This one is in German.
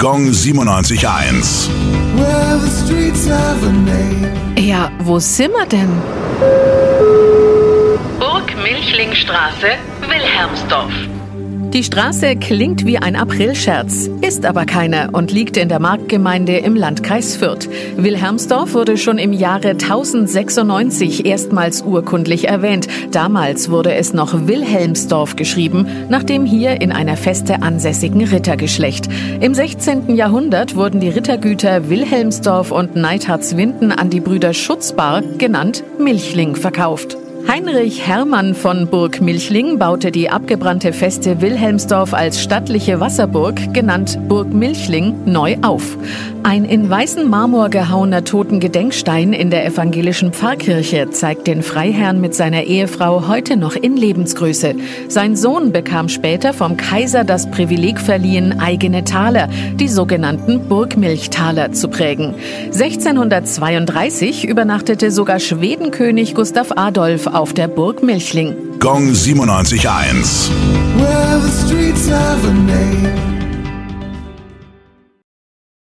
Gong 97.1. Well, the streets have a name. Ja, wo sind wir denn? Burg Milchlingstraße, Wilhelmsdorf. Die Straße klingt wie ein Aprilscherz, ist aber keine und liegt in der Marktgemeinde im Landkreis Fürth. Wilhelmsdorf wurde schon im Jahre 1096 erstmals urkundlich erwähnt. Damals wurde es noch Wilhelmsdorf geschrieben, nach dem hier in einer Feste ansässigen Rittergeschlecht. Im 16. Jahrhundert wurden die Rittergüter Wilhelmsdorf und Neidhardswinden an die Brüder Schutzbar, genannt Milchling, verkauft. Heinrich Hermann von Burg Milchling baute die abgebrannte Feste Wilhelmsdorf als stattliche Wasserburg, genannt Burg Milchling, neu auf. Ein in weißen Marmor gehauener Totengedenkstein in der evangelischen Pfarrkirche zeigt den Freiherrn mit seiner Ehefrau heute noch in Lebensgröße. Sein Sohn bekam später vom Kaiser das Privileg verliehen, eigene Taler, die sogenannten Burgmilchtaler, zu prägen. 1632 übernachtete sogar Schwedenkönig Gustav Adolf auf der Burg Milchling. Gong 97.1. Well,